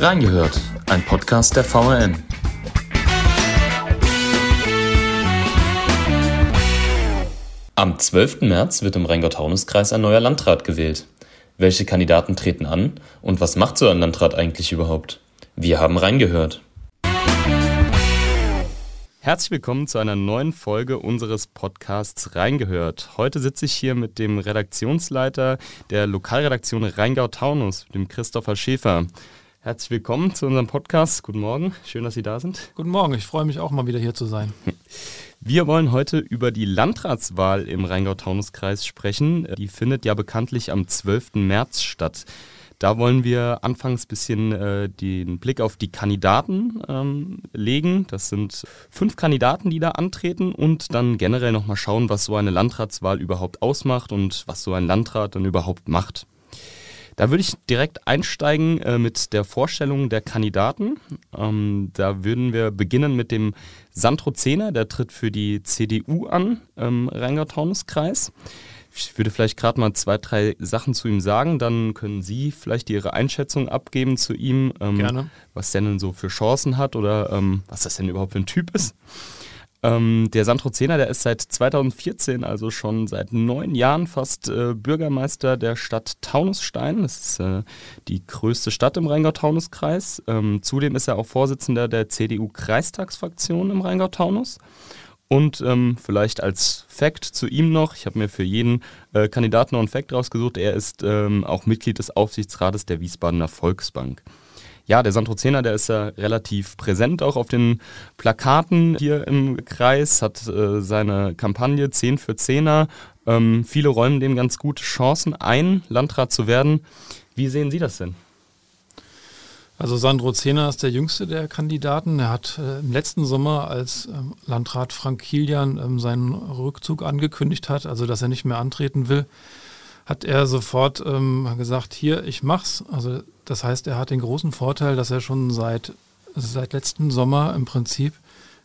Reingehört, ein Podcast der VRN. Am 12. März wird im Rheingau-Taunus-Kreis ein neuer Landrat gewählt. Welche Kandidaten treten an und was macht so ein Landrat eigentlich überhaupt? Wir haben reingehört. Herzlich willkommen zu einer neuen Folge unseres Podcasts Reingehört. Heute sitze ich hier mit dem Redaktionsleiter der Lokalredaktion Rheingau-Taunus, dem Christopher Schäfer. Herzlich willkommen zu unserem Podcast. Guten Morgen, schön, dass Sie da sind. Guten Morgen, ich freue mich auch mal wieder hier zu sein. Wir wollen heute über die Landratswahl im Rheingau-Taunus-Kreis sprechen. Die findet ja bekanntlich am 12. März statt. Da wollen wir anfangs ein bisschen äh, den Blick auf die Kandidaten ähm, legen. Das sind fünf Kandidaten, die da antreten und dann generell nochmal schauen, was so eine Landratswahl überhaupt ausmacht und was so ein Landrat dann überhaupt macht. Da würde ich direkt einsteigen äh, mit der Vorstellung der Kandidaten. Ähm, da würden wir beginnen mit dem Sandro Zehner, der tritt für die CDU an im Rheingau-Taunus-Kreis. Ich würde vielleicht gerade mal zwei, drei Sachen zu ihm sagen, dann können Sie vielleicht Ihre Einschätzung abgeben zu ihm, ähm, was der denn so für Chancen hat oder ähm, was das denn überhaupt für ein Typ ist. Ähm, der Sandro Zehner, der ist seit 2014, also schon seit neun Jahren fast äh, Bürgermeister der Stadt Taunusstein. Das ist äh, die größte Stadt im Rheingau-Taunus-Kreis. Ähm, zudem ist er auch Vorsitzender der CDU-Kreistagsfraktion im Rheingau-Taunus. Und ähm, vielleicht als Fact zu ihm noch, ich habe mir für jeden äh, Kandidaten noch einen Fact rausgesucht, er ist ähm, auch Mitglied des Aufsichtsrates der Wiesbadener Volksbank ja, der Sandro Zehner, der ist ja relativ präsent auch auf den Plakaten hier im Kreis, hat äh, seine Kampagne 10 für Zehner. Ähm, viele räumen dem ganz gute Chancen ein, Landrat zu werden. Wie sehen Sie das denn? Also Sandro Zehner ist der jüngste der Kandidaten. Er hat äh, im letzten Sommer, als ähm, Landrat Frank Kilian ähm, seinen Rückzug angekündigt hat, also dass er nicht mehr antreten will, hat er sofort ähm, gesagt, hier, ich mach's. Also das heißt, er hat den großen Vorteil, dass er schon seit, seit letzten Sommer im Prinzip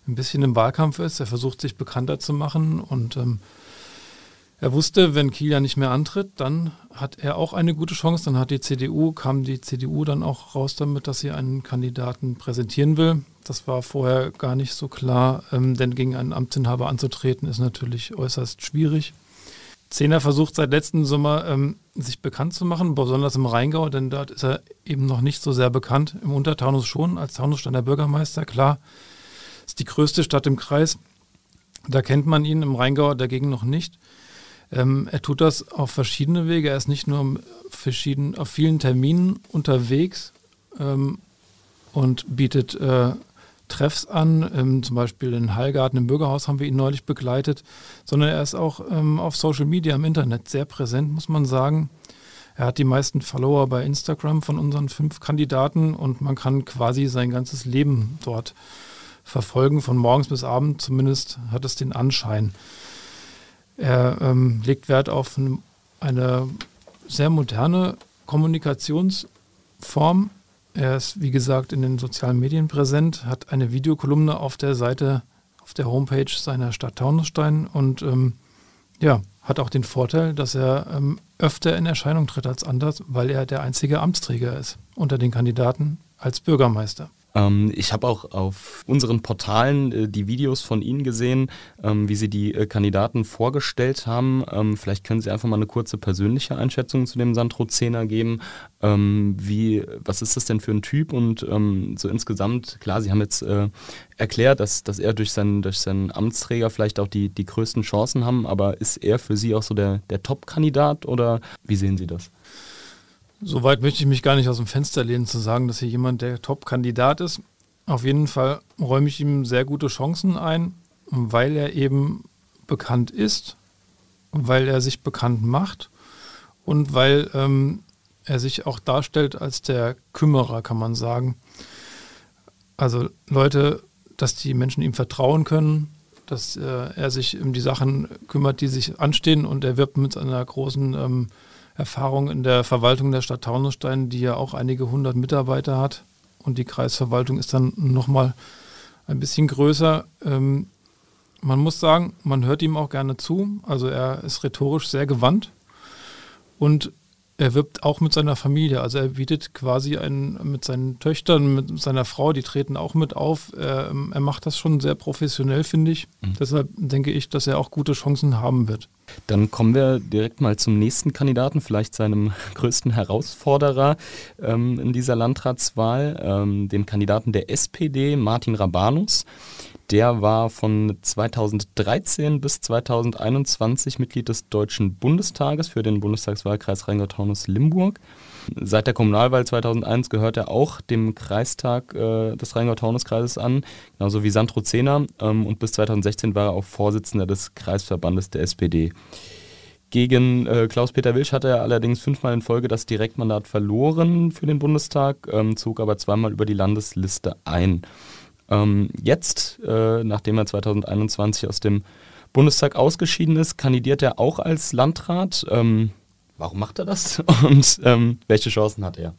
ein bisschen im Wahlkampf ist. Er versucht sich bekannter zu machen und ähm, er wusste, wenn Kilian nicht mehr antritt, dann hat er auch eine gute Chance. Dann hat die CDU, kam die CDU dann auch raus damit, dass sie einen Kandidaten präsentieren will. Das war vorher gar nicht so klar, ähm, denn gegen einen Amtsinhaber anzutreten ist natürlich äußerst schwierig. Zehner versucht seit letztem Sommer ähm, sich bekannt zu machen, besonders im Rheingau, denn dort ist er eben noch nicht so sehr bekannt. Im Untertaunus schon, als Taunussteiner Bürgermeister, klar. Ist die größte Stadt im Kreis. Da kennt man ihn, im Rheingau dagegen noch nicht. Ähm, er tut das auf verschiedene Wege. Er ist nicht nur verschieden, auf vielen Terminen unterwegs ähm, und bietet äh, Treffs an, ähm, zum Beispiel in Hallgarten im Bürgerhaus haben wir ihn neulich begleitet, sondern er ist auch ähm, auf Social Media im Internet sehr präsent, muss man sagen. Er hat die meisten Follower bei Instagram von unseren fünf Kandidaten und man kann quasi sein ganzes Leben dort verfolgen, von morgens bis abends zumindest hat es den Anschein. Er ähm, legt Wert auf eine sehr moderne Kommunikationsform, er ist, wie gesagt, in den sozialen Medien präsent, hat eine Videokolumne auf der Seite, auf der Homepage seiner Stadt Taunusstein und ähm, ja, hat auch den Vorteil, dass er ähm, öfter in Erscheinung tritt als anders, weil er der einzige Amtsträger ist unter den Kandidaten als Bürgermeister. Ähm, ich habe auch auf unseren Portalen äh, die Videos von Ihnen gesehen, ähm, wie Sie die äh, Kandidaten vorgestellt haben. Ähm, vielleicht können Sie einfach mal eine kurze persönliche Einschätzung zu dem Sandro Zehner geben. Ähm, wie, was ist das denn für ein Typ? Und ähm, so insgesamt, klar, Sie haben jetzt äh, erklärt, dass, dass er durch seinen, durch seinen Amtsträger vielleicht auch die, die größten Chancen haben, aber ist er für Sie auch so der, der Top-Kandidat oder wie sehen Sie das? Soweit möchte ich mich gar nicht aus dem Fenster lehnen, zu sagen, dass hier jemand der Top-Kandidat ist. Auf jeden Fall räume ich ihm sehr gute Chancen ein, weil er eben bekannt ist, weil er sich bekannt macht und weil ähm, er sich auch darstellt als der Kümmerer, kann man sagen. Also Leute, dass die Menschen ihm vertrauen können, dass äh, er sich um die Sachen kümmert, die sich anstehen und er wirbt mit einer großen ähm, Erfahrung in der Verwaltung der Stadt Taunusstein, die ja auch einige hundert Mitarbeiter hat. Und die Kreisverwaltung ist dann nochmal ein bisschen größer. Ähm, man muss sagen, man hört ihm auch gerne zu. Also er ist rhetorisch sehr gewandt. Und er wirbt auch mit seiner Familie. Also er bietet quasi einen, mit seinen Töchtern, mit seiner Frau, die treten auch mit auf. Er, er macht das schon sehr professionell, finde ich. Mhm. Deshalb denke ich, dass er auch gute Chancen haben wird. Dann kommen wir direkt mal zum nächsten Kandidaten, vielleicht seinem größten Herausforderer ähm, in dieser Landratswahl, ähm, dem Kandidaten der SPD, Martin Rabanus. Der war von 2013 bis 2021 Mitglied des Deutschen Bundestages für den Bundestagswahlkreis Rheingau-Taunus-Limburg. Seit der Kommunalwahl 2001 gehört er auch dem Kreistag äh, des Rheingau-Taunus-Kreises an, genauso wie Sandro Zehner. Ähm, und bis 2016 war er auch Vorsitzender des Kreisverbandes der SPD. Gegen äh, Klaus-Peter Wilsch hatte er allerdings fünfmal in Folge das Direktmandat verloren für den Bundestag, ähm, zog aber zweimal über die Landesliste ein. Ähm, jetzt, äh, nachdem er 2021 aus dem Bundestag ausgeschieden ist, kandidiert er auch als Landrat. Ähm, warum macht er das und ähm, welche Chancen hat er?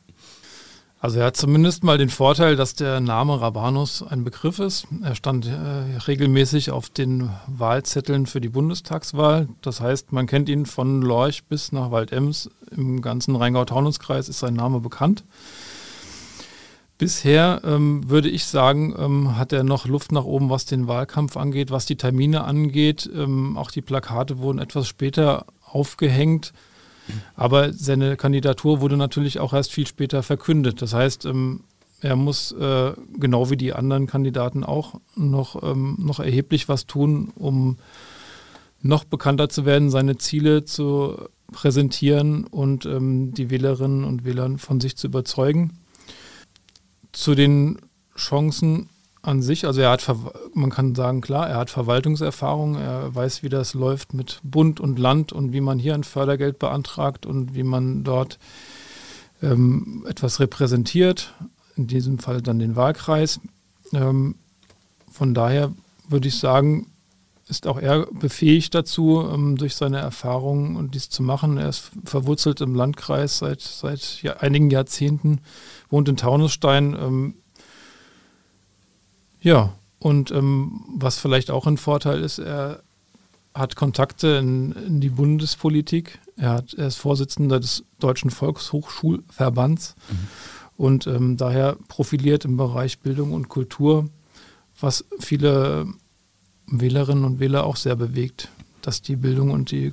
Also er hat zumindest mal den Vorteil, dass der Name Rabanus ein Begriff ist. Er stand äh, regelmäßig auf den Wahlzetteln für die Bundestagswahl. Das heißt, man kennt ihn von Lorch bis nach Waldems. Im ganzen Rheingau-Taunus-Kreis ist sein Name bekannt. Bisher ähm, würde ich sagen, ähm, hat er noch Luft nach oben, was den Wahlkampf angeht, was die Termine angeht. Ähm, auch die Plakate wurden etwas später aufgehängt. Aber seine Kandidatur wurde natürlich auch erst viel später verkündet. Das heißt, ähm, er muss äh, genau wie die anderen Kandidaten auch noch, ähm, noch erheblich was tun, um noch bekannter zu werden, seine Ziele zu präsentieren und ähm, die Wählerinnen und Wähler von sich zu überzeugen. Zu den Chancen an sich, also er hat, man kann sagen, klar, er hat Verwaltungserfahrung, er weiß, wie das läuft mit Bund und Land und wie man hier ein Fördergeld beantragt und wie man dort ähm, etwas repräsentiert, in diesem Fall dann den Wahlkreis. Ähm, von daher würde ich sagen, ist auch er befähigt dazu, ähm, durch seine Erfahrungen und dies zu machen. Er ist verwurzelt im Landkreis seit, seit einigen Jahrzehnten, wohnt in Taunusstein. Ähm, ja, und ähm, was vielleicht auch ein Vorteil ist, er hat Kontakte in, in die Bundespolitik. Er, hat, er ist Vorsitzender des Deutschen Volkshochschulverbands mhm. und daher profiliert im Bereich Bildung und Kultur, was viele Wählerinnen und Wähler auch sehr bewegt, dass die Bildung und die äh,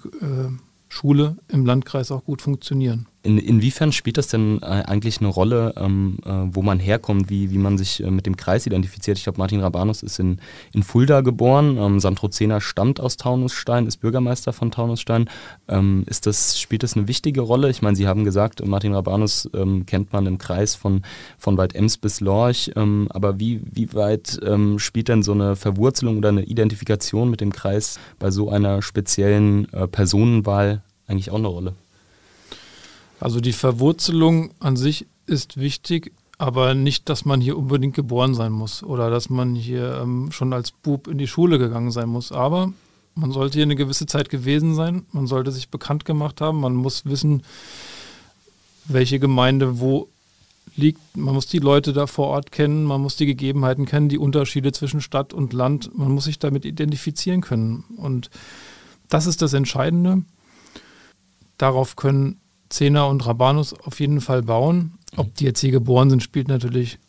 Schule im Landkreis auch gut funktionieren. In, inwiefern spielt das denn äh, eigentlich eine Rolle, ähm, äh, wo man herkommt, wie, wie man sich äh, mit dem Kreis identifiziert? Ich glaube, Martin Rabanus ist in, in Fulda geboren, ähm, Sandro Zehner stammt aus Taunusstein, ist Bürgermeister von Taunusstein. Ähm, ist das, spielt das eine wichtige Rolle? Ich meine, Sie haben gesagt, Martin Rabanus ähm, kennt man im Kreis von, von Wald-Ems bis Lorch, ähm, aber wie, wie weit ähm, spielt denn so eine Verwurzelung oder eine Identifikation mit dem Kreis bei so einer speziellen äh, Personenwahl eigentlich auch eine Rolle? Also die Verwurzelung an sich ist wichtig, aber nicht, dass man hier unbedingt geboren sein muss oder dass man hier ähm, schon als Bub in die Schule gegangen sein muss. Aber man sollte hier eine gewisse Zeit gewesen sein, man sollte sich bekannt gemacht haben, man muss wissen, welche Gemeinde wo liegt. Man muss die Leute da vor Ort kennen, man muss die Gegebenheiten kennen, die Unterschiede zwischen Stadt und Land. Man muss sich damit identifizieren können. Und das ist das Entscheidende. Darauf können Zehner und Rabanus auf jeden Fall bauen. Ob die jetzt hier geboren sind, spielt natürlich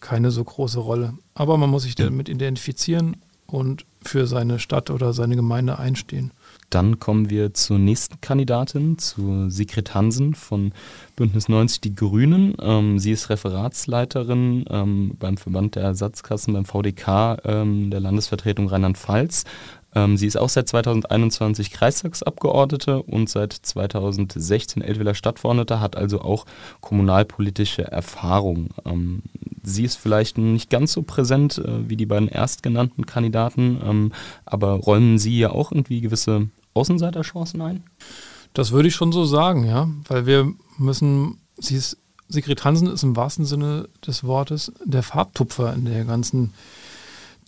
keine so große Rolle. Aber man muss sich damit identifizieren und für seine Stadt oder seine Gemeinde einstehen. Dann kommen wir zur nächsten Kandidatin, zu Sigrid Hansen von Bündnis 90 Die Grünen. Ähm, sie ist Referatsleiterin ähm, beim Verband der Ersatzkassen beim VDK ähm, der Landesvertretung Rheinland-Pfalz. Ähm, sie ist auch seit 2021 Kreistagsabgeordnete und seit 2016 Eltwiller Stadtverordnete, hat also auch kommunalpolitische Erfahrung. Ähm, sie ist vielleicht nicht ganz so präsent äh, wie die beiden erstgenannten Kandidaten, ähm, aber räumen Sie ja auch irgendwie gewisse Außenseiterchancen ein? Das würde ich schon so sagen, ja, weil wir müssen, sie ist, Sigrid Hansen ist im wahrsten Sinne des Wortes der Farbtupfer in der ganzen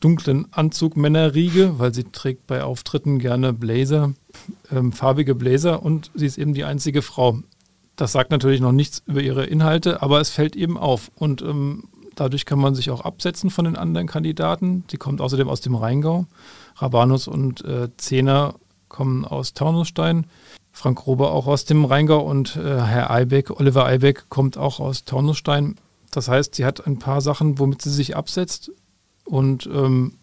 dunklen Anzug Männerriege, weil sie trägt bei Auftritten gerne Blazer, ähm, farbige Blazer und sie ist eben die einzige Frau. Das sagt natürlich noch nichts über ihre Inhalte, aber es fällt eben auf. Und ähm, dadurch kann man sich auch absetzen von den anderen Kandidaten. Sie kommt außerdem aus dem Rheingau. Rabanus und äh, Zehner kommen aus Taunusstein. Frank Rober auch aus dem Rheingau und äh, Herr Eibeck, Oliver Eibeck kommt auch aus Taunusstein. Das heißt, sie hat ein paar Sachen, womit sie sich absetzt. Und ähm,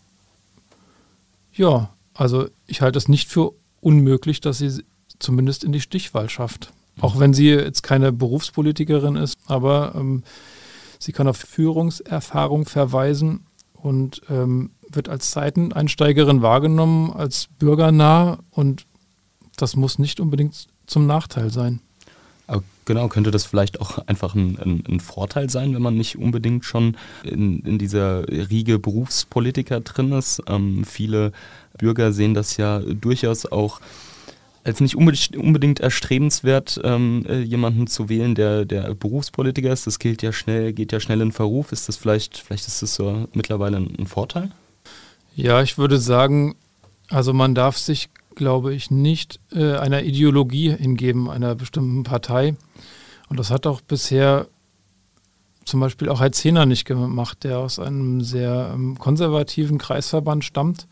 ja, also ich halte es nicht für unmöglich, dass sie zumindest in die Stichwahl schafft. Auch wenn sie jetzt keine Berufspolitikerin ist, aber ähm, sie kann auf Führungserfahrung verweisen und ähm, wird als Seiteneinsteigerin wahrgenommen, als bürgernah und das muss nicht unbedingt zum Nachteil sein. Aber genau, könnte das vielleicht auch einfach ein, ein, ein Vorteil sein, wenn man nicht unbedingt schon in, in dieser Riege Berufspolitiker drin ist. Ähm, viele Bürger sehen das ja durchaus auch als nicht unbedingt erstrebenswert, ähm, äh, jemanden zu wählen, der, der Berufspolitiker ist. Das gilt ja schnell, geht ja schnell in Verruf. Ist das vielleicht, vielleicht ist das so mittlerweile ein Vorteil? Ja, ich würde sagen, also man darf sich, glaube ich, nicht äh, einer Ideologie hingeben, einer bestimmten Partei. Und das hat auch bisher zum Beispiel auch Herr Zehner nicht gemacht, der aus einem sehr ähm, konservativen Kreisverband stammt.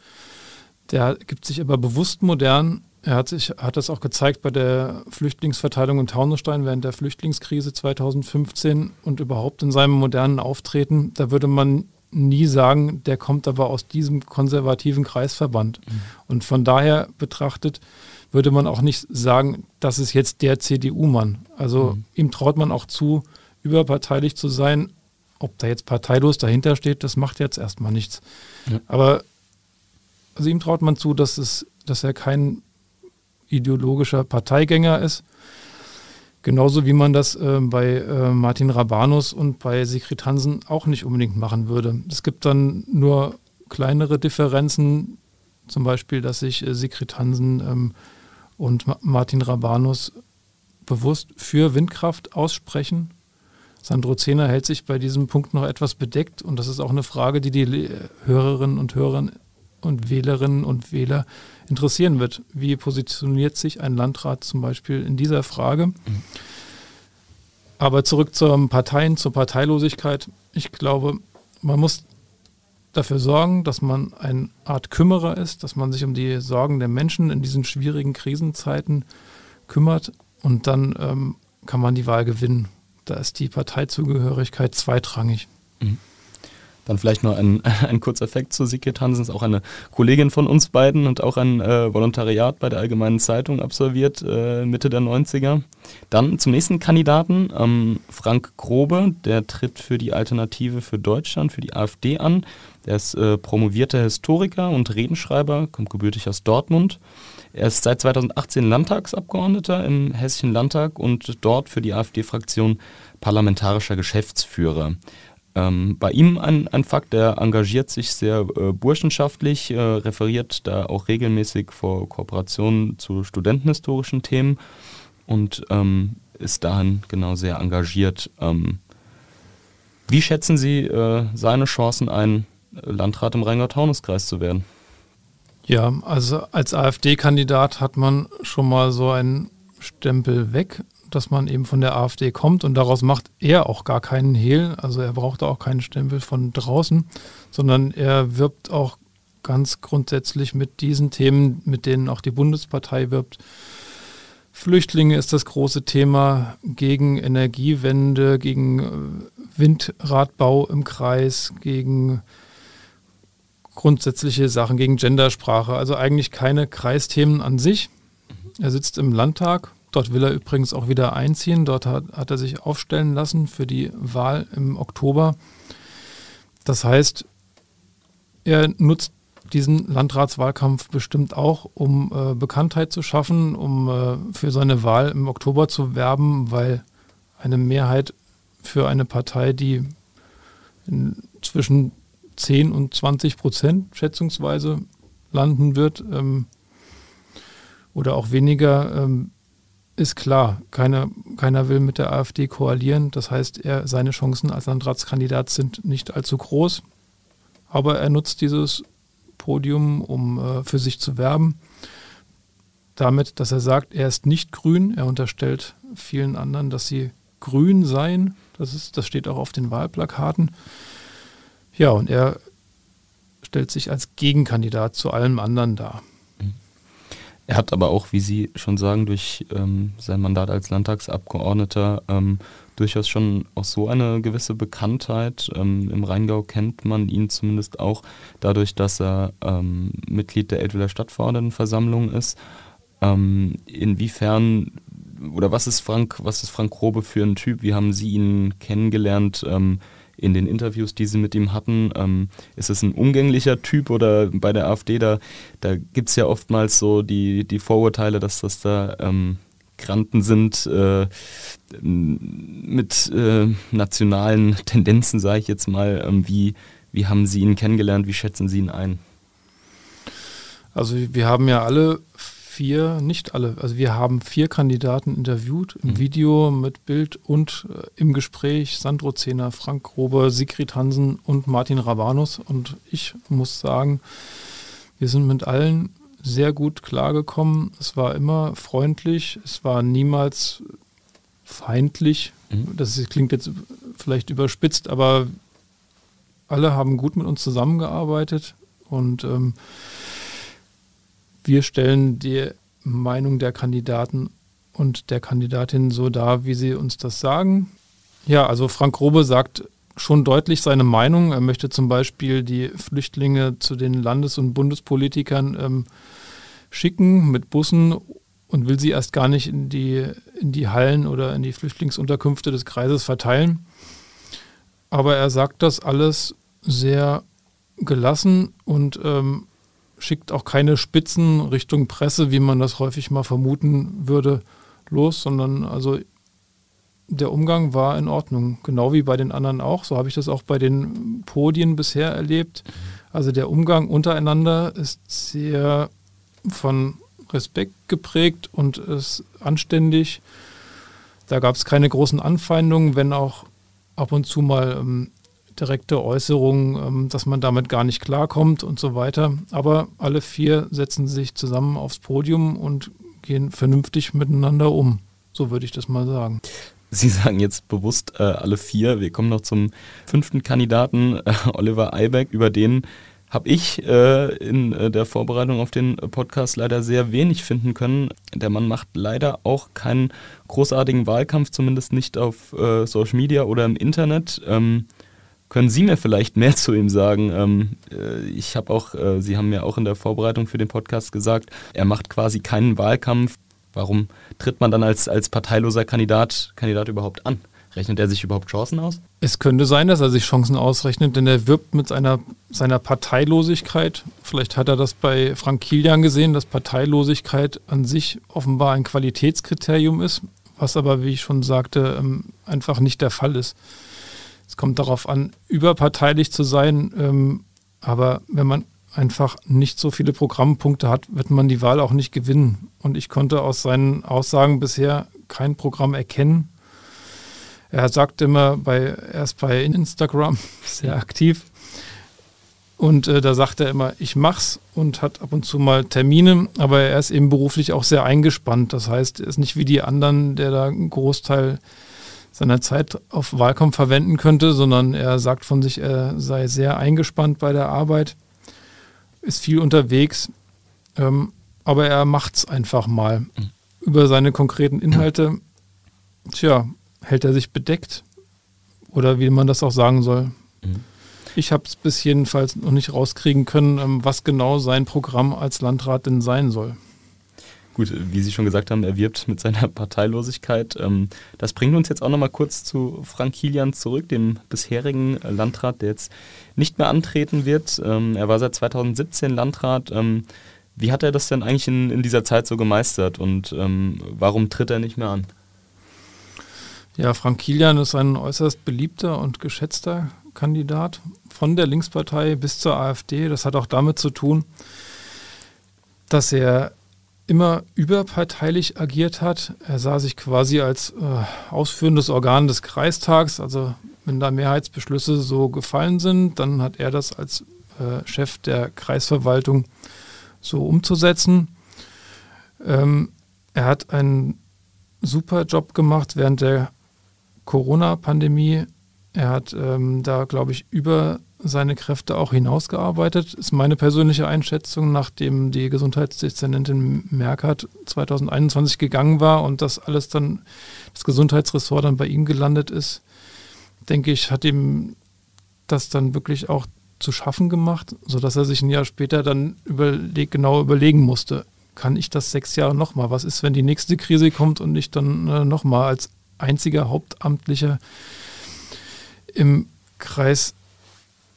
Der gibt sich aber bewusst modern er hat, sich, hat das auch gezeigt bei der Flüchtlingsverteilung in Taunusstein während der Flüchtlingskrise 2015 und überhaupt in seinem modernen Auftreten. Da würde man nie sagen, der kommt aber aus diesem konservativen Kreisverband. Mhm. Und von daher betrachtet würde man auch nicht sagen, das ist jetzt der CDU-Mann. Also mhm. ihm traut man auch zu, überparteilich zu sein. Ob da jetzt parteilos dahinter steht, das macht jetzt erstmal nichts. Ja. Aber also ihm traut man zu, dass, es, dass er kein ideologischer Parteigänger ist. Genauso wie man das äh, bei äh, Martin Rabanus und bei Sigrid Hansen auch nicht unbedingt machen würde. Es gibt dann nur kleinere Differenzen, zum Beispiel, dass sich äh, Sigrid Hansen ähm, und Ma Martin Rabanus bewusst für Windkraft aussprechen. Sandro Zehner hält sich bei diesem Punkt noch etwas bedeckt und das ist auch eine Frage, die die Hörerinnen und Hörer und Wählerinnen und Wähler interessieren wird. Wie positioniert sich ein Landrat zum Beispiel in dieser Frage? Mhm. Aber zurück zur Parteien, zur Parteilosigkeit. Ich glaube, man muss dafür sorgen, dass man eine Art Kümmerer ist, dass man sich um die Sorgen der Menschen in diesen schwierigen Krisenzeiten kümmert und dann ähm, kann man die Wahl gewinnen. Da ist die Parteizugehörigkeit zweitrangig. Mhm. Dann vielleicht noch ein, ein kurzer Effekt zu Sigrid Hansen, ist auch eine Kollegin von uns beiden und auch ein äh, Volontariat bei der Allgemeinen Zeitung absolviert, äh, Mitte der 90er. Dann zum nächsten Kandidaten, ähm, Frank Grobe, der tritt für die Alternative für Deutschland, für die AfD an. Der ist äh, promovierter Historiker und Redenschreiber, kommt gebürtig aus Dortmund. Er ist seit 2018 Landtagsabgeordneter im Hessischen Landtag und dort für die AfD-Fraktion parlamentarischer Geschäftsführer. Ähm, bei ihm ein, ein Fakt, er engagiert sich sehr äh, burschenschaftlich, äh, referiert da auch regelmäßig vor Kooperationen zu studentenhistorischen Themen und ähm, ist dahin genau sehr engagiert. Ähm, wie schätzen Sie äh, seine Chancen ein, Landrat im Rheingau-Taunus-Kreis zu werden? Ja, also als AfD-Kandidat hat man schon mal so einen Stempel weg dass man eben von der AfD kommt und daraus macht er auch gar keinen Hehl. Also er braucht auch keinen Stempel von draußen, sondern er wirbt auch ganz grundsätzlich mit diesen Themen, mit denen auch die Bundespartei wirbt. Flüchtlinge ist das große Thema gegen Energiewende, gegen äh, Windradbau im Kreis, gegen grundsätzliche Sachen, gegen Gendersprache. Also eigentlich keine Kreisthemen an sich. Er sitzt im Landtag Dort will er übrigens auch wieder einziehen. Dort hat, hat er sich aufstellen lassen für die Wahl im Oktober. Das heißt, er nutzt diesen Landratswahlkampf bestimmt auch, um äh, Bekanntheit zu schaffen, um äh, für seine Wahl im Oktober zu werben, weil eine Mehrheit für eine Partei, die zwischen 10 und 20 Prozent schätzungsweise landen wird ähm, oder auch weniger, ähm, ist klar, keiner, keiner will mit der AfD koalieren. Das heißt, er, seine Chancen als Landratskandidat sind nicht allzu groß. Aber er nutzt dieses Podium, um äh, für sich zu werben. Damit, dass er sagt, er ist nicht grün. Er unterstellt vielen anderen, dass sie grün seien. Das, ist, das steht auch auf den Wahlplakaten. Ja, und er stellt sich als Gegenkandidat zu allem anderen dar. Er hat aber auch, wie Sie schon sagen, durch ähm, sein Mandat als Landtagsabgeordneter ähm, durchaus schon auch so eine gewisse Bekanntheit. Ähm, Im Rheingau kennt man ihn zumindest auch dadurch, dass er ähm, Mitglied der Eltwiler Stadtverordnetenversammlung ist. Ähm, inwiefern oder was ist Frank, was ist Frank Grobe für ein Typ? Wie haben Sie ihn kennengelernt? In den Interviews, die sie mit ihm hatten. Ähm, ist es ein umgänglicher Typ oder bei der AfD, da, da gibt es ja oftmals so die, die Vorurteile, dass das da ähm, Granten sind äh, mit äh, nationalen Tendenzen, sage ich jetzt mal. Ähm, wie, wie haben Sie ihn kennengelernt? Wie schätzen Sie ihn ein? Also wir haben ja alle vier, nicht alle, also wir haben vier Kandidaten interviewt, im mhm. Video mit Bild und äh, im Gespräch Sandro Zehner, Frank Grober, Sigrid Hansen und Martin Rabanus. Und ich muss sagen, wir sind mit allen sehr gut klargekommen. Es war immer freundlich, es war niemals feindlich. Mhm. Das klingt jetzt vielleicht überspitzt, aber alle haben gut mit uns zusammengearbeitet und ähm, wir stellen die Meinung der Kandidaten und der Kandidatin so dar, wie sie uns das sagen. Ja, also Frank Grobe sagt schon deutlich seine Meinung. Er möchte zum Beispiel die Flüchtlinge zu den Landes- und Bundespolitikern ähm, schicken mit Bussen und will sie erst gar nicht in die, in die Hallen oder in die Flüchtlingsunterkünfte des Kreises verteilen. Aber er sagt das alles sehr gelassen und ähm, schickt auch keine Spitzen Richtung Presse, wie man das häufig mal vermuten würde, los, sondern also der Umgang war in Ordnung, genau wie bei den anderen auch. So habe ich das auch bei den Podien bisher erlebt. Also der Umgang untereinander ist sehr von Respekt geprägt und ist anständig. Da gab es keine großen Anfeindungen, wenn auch ab und zu mal ähm, direkte Äußerungen, ähm, dass man damit gar nicht klarkommt und so weiter. Aber alle vier setzen sich zusammen aufs Podium und gehen vernünftig miteinander um. So würde ich das mal sagen. Sie sagen jetzt bewusst äh, alle vier. Wir kommen noch zum fünften Kandidaten, äh, Oliver Eibeck. Über den habe ich äh, in äh, der Vorbereitung auf den Podcast leider sehr wenig finden können. Der Mann macht leider auch keinen großartigen Wahlkampf, zumindest nicht auf äh, Social Media oder im Internet. Ähm, können Sie mir vielleicht mehr zu ihm sagen? Ähm, äh, ich habe auch, äh, Sie haben ja auch in der Vorbereitung für den Podcast gesagt, er macht quasi keinen Wahlkampf. Warum tritt man dann als, als parteiloser Kandidat, Kandidat überhaupt an? Rechnet er sich überhaupt Chancen aus? Es könnte sein, dass er sich Chancen ausrechnet, denn er wirbt mit seiner, seiner Parteilosigkeit. Vielleicht hat er das bei Frank Kilian gesehen, dass Parteilosigkeit an sich offenbar ein Qualitätskriterium ist, was aber, wie ich schon sagte, ähm, einfach nicht der Fall ist. Es kommt darauf an, überparteilich zu sein. Ähm, aber wenn man einfach nicht so viele Programmpunkte hat, wird man die Wahl auch nicht gewinnen. Und ich konnte aus seinen Aussagen bisher kein Programm erkennen. Er sagt immer, bei, er ist bei Instagram sehr aktiv. Und äh, da sagt er immer, ich mach's und hat ab und zu mal Termine, aber er ist eben beruflich auch sehr eingespannt. Das heißt, er ist nicht wie die anderen, der da einen Großteil seiner Zeit auf Wahlkampf verwenden könnte, sondern er sagt von sich, er sei sehr eingespannt bei der Arbeit, ist viel unterwegs, ähm, aber er macht es einfach mal. Mhm. Über seine konkreten Inhalte, tja, hält er sich bedeckt oder wie man das auch sagen soll. Mhm. Ich habe es bis jedenfalls noch nicht rauskriegen können, ähm, was genau sein Programm als Landrat denn sein soll. Gut, wie Sie schon gesagt haben, er wirbt mit seiner Parteilosigkeit. Ähm, das bringt uns jetzt auch nochmal kurz zu Frank Kilian zurück, dem bisherigen Landrat, der jetzt nicht mehr antreten wird. Ähm, er war seit 2017 Landrat. Ähm, wie hat er das denn eigentlich in, in dieser Zeit so gemeistert und warum tritt er nicht mehr an? Ja, Frank Kilian ist ein äußerst beliebter und geschätzter Kandidat von der Linkspartei bis zur AfD. Das hat auch damit zu tun, dass er immer überparteilich agiert hat. Er sah sich quasi als äh, ausführendes Organ des Kreistags. Also wenn da Mehrheitsbeschlüsse so gefallen sind, dann hat er das als äh, Chef der Kreisverwaltung so umzusetzen. Ähm, er hat einen super Job gemacht während der Corona-Pandemie. Er hat ähm, da, glaube ich, über seine Kräfte auch hinausgearbeitet, ist meine persönliche Einschätzung, nachdem die Gesundheitsdezernentin Merkert 2021 gegangen war und das alles dann, das Gesundheitsressort dann bei ihm gelandet ist, denke ich, hat ihm das dann wirklich auch zu schaffen gemacht, sodass er sich ein Jahr später dann überleg, genau überlegen musste, kann ich das sechs Jahre nochmal? Was ist, wenn die nächste Krise kommt und ich dann äh, nochmal als einziger Hauptamtlicher im Kreis,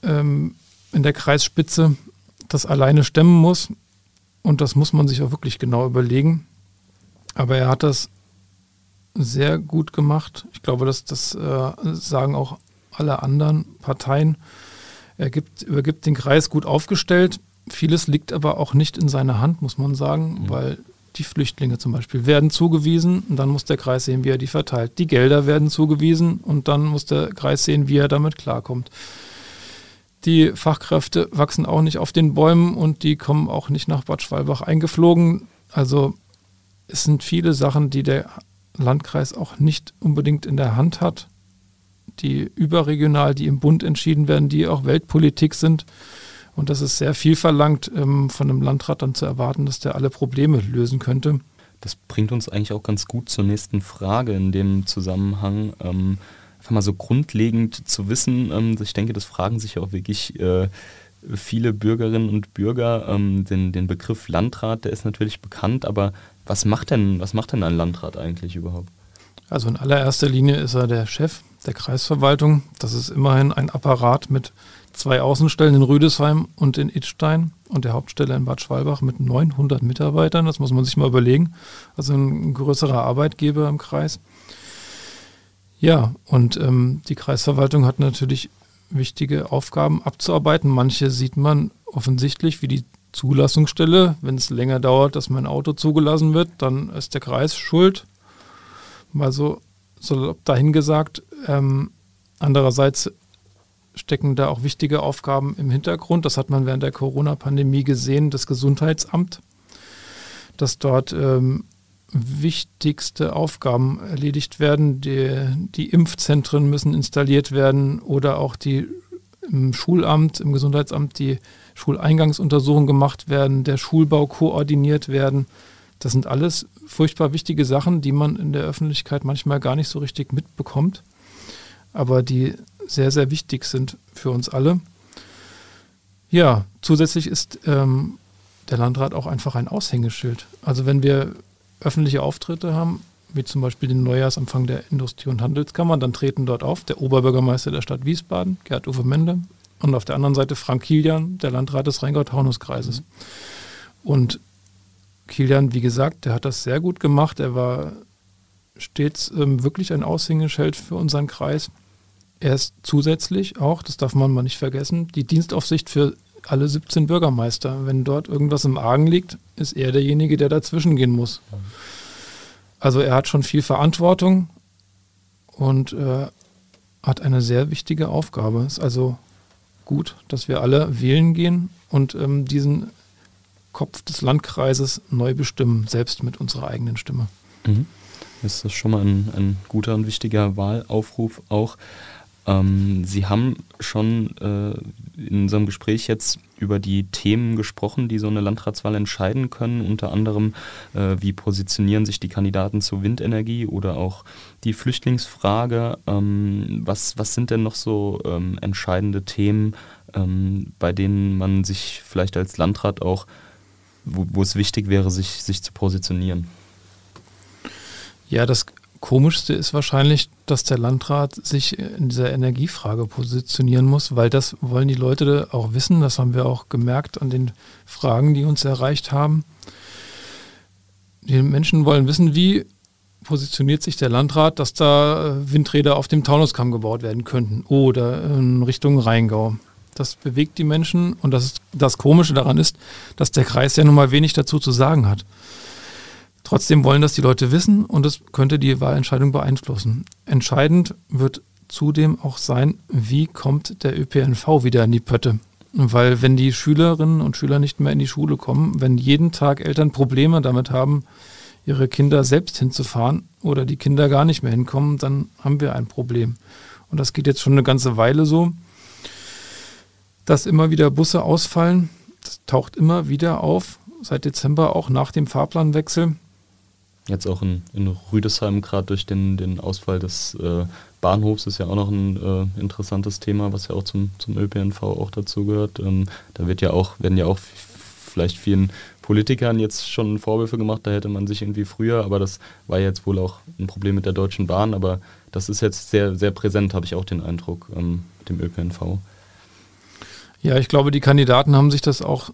ähm, in der Kreisspitze das alleine stemmen muss? Und das muss man sich auch wirklich genau überlegen. Aber er hat das sehr gut gemacht. Ich glaube, dass das äh, sagen auch alle anderen Parteien. Er gibt, übergibt den Kreis gut aufgestellt. Vieles liegt aber auch nicht in seiner Hand, muss man sagen, mhm. weil die Flüchtlinge zum Beispiel werden zugewiesen und dann muss der Kreis sehen, wie er die verteilt. Die Gelder werden zugewiesen und dann muss der Kreis sehen, wie er damit klarkommt. Die Fachkräfte wachsen auch nicht auf den Bäumen und die kommen auch nicht nach Bad Schwalbach eingeflogen. Also es sind viele Sachen, die der Landkreis auch nicht unbedingt in der Hand hat, die überregional, die im Bund entschieden werden, die auch Weltpolitik sind. Und das ist sehr viel verlangt, ähm, von einem Landrat dann zu erwarten, dass der alle Probleme lösen könnte. Das bringt uns eigentlich auch ganz gut zur nächsten Frage in dem Zusammenhang. Ähm, einfach mal so grundlegend zu wissen, ähm, ich denke, das fragen sich auch wirklich äh, viele Bürgerinnen und Bürger. Ähm, den, den Begriff Landrat, der ist natürlich bekannt, aber was macht denn, was macht denn ein Landrat eigentlich überhaupt? Also in allererster Linie ist er der Chef der Kreisverwaltung. Das ist immerhin ein Apparat mit zwei Außenstellen in Rüdesheim und in Idstein und der Hauptstelle in Bad Schwalbach mit 900 Mitarbeitern. Das muss man sich mal überlegen. Also ein größerer Arbeitgeber im Kreis. Ja, und ähm, die Kreisverwaltung hat natürlich wichtige Aufgaben abzuarbeiten. Manche sieht man offensichtlich, wie die Zulassungsstelle. Wenn es länger dauert, dass mein Auto zugelassen wird, dann ist der Kreis schuld. Mal so, so dahingesagt. Ähm, andererseits stecken da auch wichtige Aufgaben im Hintergrund. Das hat man während der Corona-Pandemie gesehen, das Gesundheitsamt, dass dort ähm, wichtigste Aufgaben erledigt werden. Die, die, Impfzentren müssen installiert werden oder auch die im Schulamt, im Gesundheitsamt die Schuleingangsuntersuchungen gemacht werden, der Schulbau koordiniert werden. Das sind alles furchtbar wichtige Sachen, die man in der Öffentlichkeit manchmal gar nicht so richtig mitbekommt, aber die sehr, sehr wichtig sind für uns alle. Ja, zusätzlich ist ähm, der Landrat auch einfach ein Aushängeschild. Also wenn wir öffentliche Auftritte haben, wie zum Beispiel den Neujahrsempfang der Industrie- und Handelskammer, dann treten dort auf der Oberbürgermeister der Stadt Wiesbaden, Gerd-Uwe Mende, und auf der anderen Seite Frank Kilian, der Landrat des Rheingau-Taunus-Kreises. Mhm. Und Kilian, wie gesagt, der hat das sehr gut gemacht. Er war stets ähm, wirklich ein Aushängeschild für unseren Kreis. Er ist zusätzlich auch, das darf man mal nicht vergessen, die Dienstaufsicht für alle 17 Bürgermeister. Wenn dort irgendwas im Argen liegt, ist er derjenige, der dazwischen gehen muss. Also er hat schon viel Verantwortung und äh, hat eine sehr wichtige Aufgabe. Es ist also gut, dass wir alle wählen gehen und ähm, diesen Kopf des Landkreises neu bestimmen, selbst mit unserer eigenen Stimme. Mhm. Das ist schon mal ein, ein guter und wichtiger Wahlaufruf auch. Ähm, Sie haben schon äh, in unserem Gespräch jetzt über die Themen gesprochen, die so eine Landratswahl entscheiden können, unter anderem äh, wie positionieren sich die Kandidaten zur Windenergie oder auch die Flüchtlingsfrage. Ähm, was, was sind denn noch so ähm, entscheidende Themen, ähm, bei denen man sich vielleicht als Landrat auch, wo, wo es wichtig wäre, sich, sich zu positionieren? Ja, das Komischste ist wahrscheinlich, dass der Landrat sich in dieser Energiefrage positionieren muss, weil das wollen die Leute auch wissen. Das haben wir auch gemerkt an den Fragen, die uns erreicht haben. Die Menschen wollen wissen, wie positioniert sich der Landrat, dass da äh, Windräder auf dem Taunuskamm gebaut werden könnten oder in Richtung Rheingau. Das bewegt die Menschen und das, das Komische daran ist, dass der Kreis ja nun mal wenig dazu zu sagen hat. Trotzdem wollen das die Leute wissen und es könnte die Wahlentscheidung beeinflussen. Entscheidend wird zudem auch sein, wie kommt der ÖPNV wieder in die Pötte. Weil wenn die Schülerinnen und Schüler nicht mehr in die Schule kommen, wenn jeden Tag Eltern Probleme damit haben, ihre Kinder selbst hinzufahren oder die Kinder gar nicht mehr hinkommen, dann haben wir ein Problem. Und das geht jetzt schon eine ganze Weile so. dass immer wieder Busse ausfallen. Das taucht immer wieder auf, seit Dezember auch nach dem Fahrplanwechsel. Jetzt auch in, in Rüdesheim gerade durch den, den Ausfall des äh, Bahnhofs ist ja auch noch ein äh, interessantes Thema, was ja auch zum, zum ÖPNV auch dazu gehört. Ähm, da wird ja auch, werden ja auch vielleicht vielen Politikern jetzt schon Vorwürfe gemacht, da hätte man sich irgendwie früher, aber das war jetzt wohl auch ein Problem mit der Deutschen Bahn, aber das ist jetzt sehr, sehr präsent, habe ich auch den Eindruck, ähm, mit dem ÖPNV. Ja, ich glaube, die Kandidaten haben sich das auch,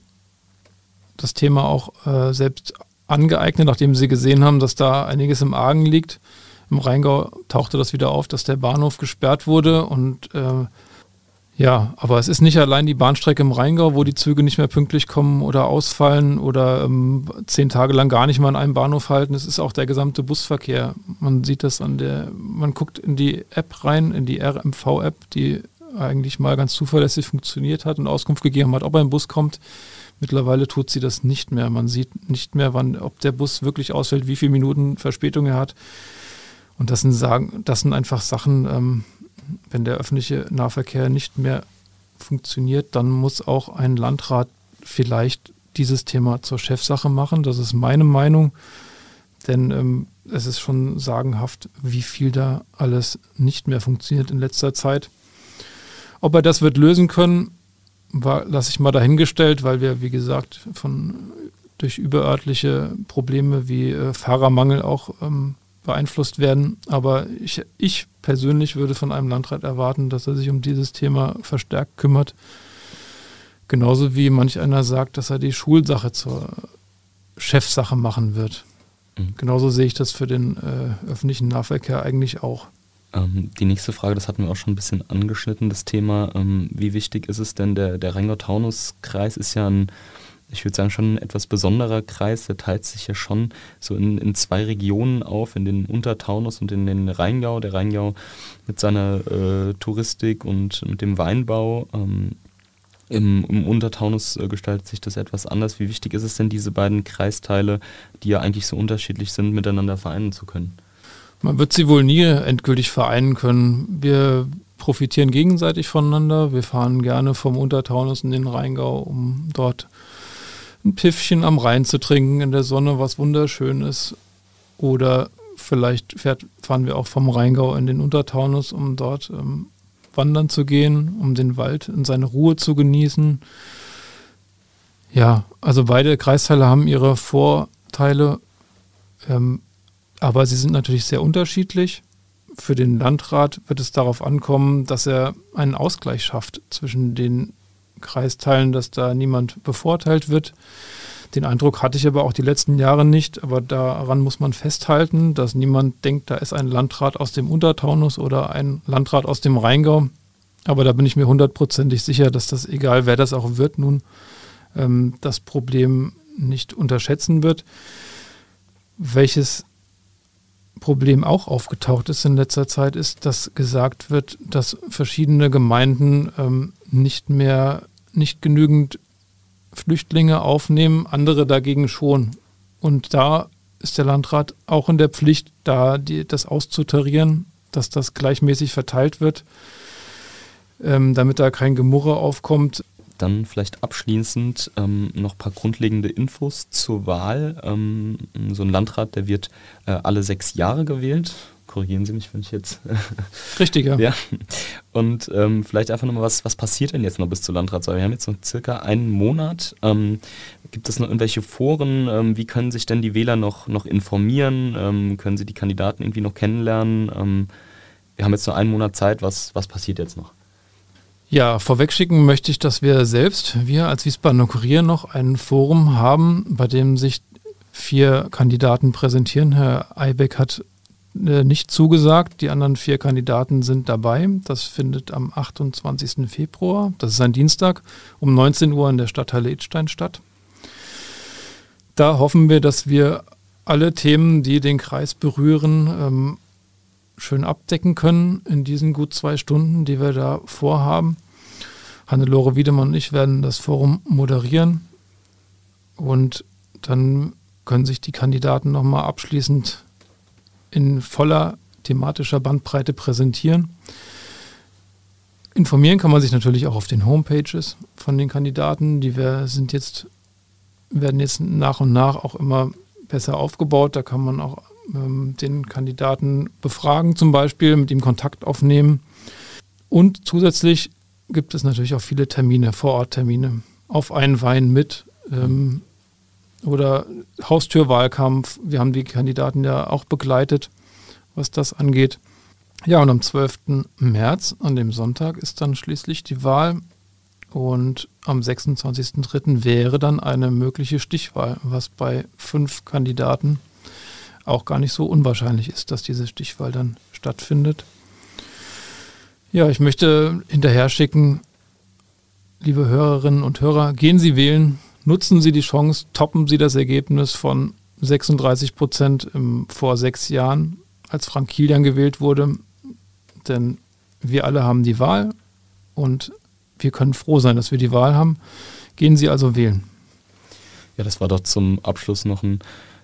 das Thema auch äh, selbst angeeignet, nachdem sie gesehen haben, dass da einiges im Argen liegt. Im Rheingau tauchte das wieder auf, dass der Bahnhof gesperrt wurde und äh, ja, aber es ist nicht allein die Bahnstrecke im Rheingau, wo die Züge nicht mehr pünktlich kommen oder ausfallen oder ähm, zehn Tage lang gar nicht mal an einem Bahnhof halten. Es ist auch der gesamte Busverkehr. Man sieht das an der, man guckt in die App rein, in die RMV-App, die eigentlich mal ganz zuverlässig funktioniert hat und Auskunft gegeben hat, ob ein Bus kommt. Mittlerweile tut sie das nicht mehr. Man sieht nicht mehr, wann, ob der Bus wirklich ausfällt, wie viele Minuten Verspätung er hat. Und das sind, sagen, das sind einfach Sachen, ähm, wenn der öffentliche Nahverkehr nicht mehr funktioniert, dann muss auch ein Landrat vielleicht dieses Thema zur Chefsache machen. Das ist meine Meinung. Denn ähm, es ist schon sagenhaft, wie viel da alles nicht mehr funktioniert in letzter Zeit. Ob er das wird lösen können, lasse ich mal dahingestellt, weil wir, wie gesagt, von durch überörtliche Probleme wie äh, Fahrermangel auch ähm, beeinflusst werden. Aber ich, ich persönlich würde von einem Landrat erwarten, dass er sich um dieses Thema verstärkt kümmert. Genauso wie manch einer sagt, dass er die Schulsache zur Chefsache machen wird. Mhm. Genauso sehe ich das für den äh, öffentlichen Nahverkehr eigentlich auch. Ähm, die nächste Frage, das hatten wir auch schon ein bisschen angeschnitten, das Thema, ähm, wie wichtig ist es denn, der, der Rheingau-Taunus-Kreis ist ja ein, ich würde sagen, schon ein etwas besonderer Kreis, der teilt sich ja schon so in, in zwei Regionen auf, in den Untertaunus und in den Rheingau. Der Rheingau mit seiner äh, Touristik und mit dem Weinbau. Ähm, im, Im, Untertaunus äh, gestaltet sich das etwas anders. Wie wichtig ist es denn, diese beiden Kreisteile, die ja eigentlich so unterschiedlich sind, miteinander vereinen zu können? Man wird sie wohl nie endgültig vereinen können. Wir profitieren gegenseitig voneinander. Wir fahren gerne vom Untertaunus in den Rheingau, um dort ein Piffchen am Rhein zu trinken in der Sonne, was wunderschön ist. Oder vielleicht fährt, fahren wir auch vom Rheingau in den Untertaunus, um dort ähm, wandern zu gehen, um den Wald in seine Ruhe zu genießen. Ja, also beide Kreisteile haben ihre Vorteile. Ähm, aber sie sind natürlich sehr unterschiedlich. Für den Landrat wird es darauf ankommen, dass er einen Ausgleich schafft zwischen den Kreisteilen, dass da niemand bevorteilt wird. Den Eindruck hatte ich aber auch die letzten Jahre nicht, aber daran muss man festhalten, dass niemand denkt, da ist ein Landrat aus dem Untertaunus oder ein Landrat aus dem Rheingau. Aber da bin ich mir hundertprozentig sicher, dass das, egal wer das auch wird, nun ähm, das Problem nicht unterschätzen wird. Welches Problem auch aufgetaucht ist in letzter Zeit, ist, dass gesagt wird, dass verschiedene Gemeinden ähm, nicht mehr, nicht genügend Flüchtlinge aufnehmen, andere dagegen schon. Und da ist der Landrat auch in der Pflicht, da die, das auszutarieren, dass das gleichmäßig verteilt wird, ähm, damit da kein Gemurre aufkommt. Dann vielleicht abschließend ähm, noch ein paar grundlegende Infos zur Wahl. Ähm, so ein Landrat, der wird äh, alle sechs Jahre gewählt. Korrigieren Sie mich, wenn ich jetzt. Richtig, ja. ja. Und ähm, vielleicht einfach nochmal, was, was passiert denn jetzt noch bis zur Landratswahl? Wir haben jetzt noch circa einen Monat. Ähm, gibt es noch irgendwelche Foren? Ähm, wie können sich denn die Wähler noch, noch informieren? Ähm, können sie die Kandidaten irgendwie noch kennenlernen? wir haben jetzt noch einen Monat Zeit. Was, was passiert jetzt noch? Ja, vorwegschicken möchte ich, dass wir selbst, wir als Wiesbadener Kurier, noch ein Forum haben, bei dem sich vier Kandidaten präsentieren. Herr Eibeck hat äh, nicht zugesagt, die anderen vier Kandidaten sind dabei. Das findet am 28. Februar, das ist ein Dienstag, um 19 Uhr in der Stadthalle Idstein statt. Da hoffen wir, dass wir alle Themen, die den Kreis berühren, ähm, schön abdecken können in diesen gut zwei Stunden, die wir da vorhaben. Hannelore Wiedemann und ich werden das Forum moderieren und dann können sich die Kandidaten nochmal abschließend in voller thematischer Bandbreite präsentieren. informieren kann man sich natürlich auch auf den Homepages von den Kandidaten. Die sind jetzt, werden jetzt nach und nach auch immer besser aufgebaut. Da kann man auch ähm, den Kandidaten befragen, zum Beispiel mit ihm Kontakt aufnehmen. Und zusätzlich gibt es natürlich auch viele Termine, Vororttermine, auf einen Wein mit ähm, oder Haustürwahlkampf. Wir haben die Kandidaten ja auch begleitet, was das angeht. Ja, und am 12. März, an dem Sonntag, ist dann schließlich die Wahl. Und am 26.03. wäre dann eine mögliche Stichwahl, was bei fünf Kandidaten auch gar nicht so unwahrscheinlich ist, dass diese Stichwahl dann stattfindet. Ja, ich möchte hinterher schicken, liebe Hörerinnen und Hörer, gehen Sie wählen, nutzen Sie die Chance, toppen Sie das Ergebnis von 36 Prozent vor sechs Jahren, als Frank Kilian gewählt wurde. Denn wir alle haben die Wahl und wir können froh sein, dass wir die Wahl haben. Gehen Sie also wählen. Ja, das war doch zum Abschluss noch ein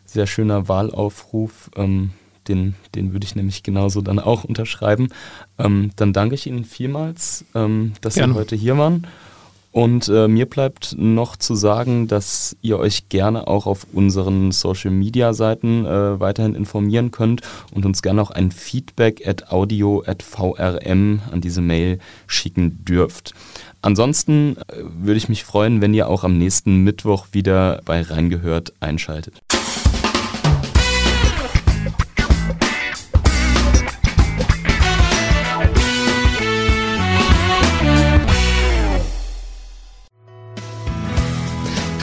sehr schöner Wahlaufruf. Ähm, den, den würde ich nämlich genauso dann auch unterschreiben. Ähm, dann danke ich Ihnen vielmals, ähm, dass Gerne. Sie heute hier waren. Und äh, mir bleibt noch zu sagen, dass ihr euch gerne auch auf unseren Social Media Seiten äh, weiterhin informieren könnt und uns gerne auch ein Feedback at audio at vrm an diese Mail schicken dürft. Ansonsten äh, würde ich mich freuen, wenn ihr auch am nächsten Mittwoch wieder bei Reingehört einschaltet.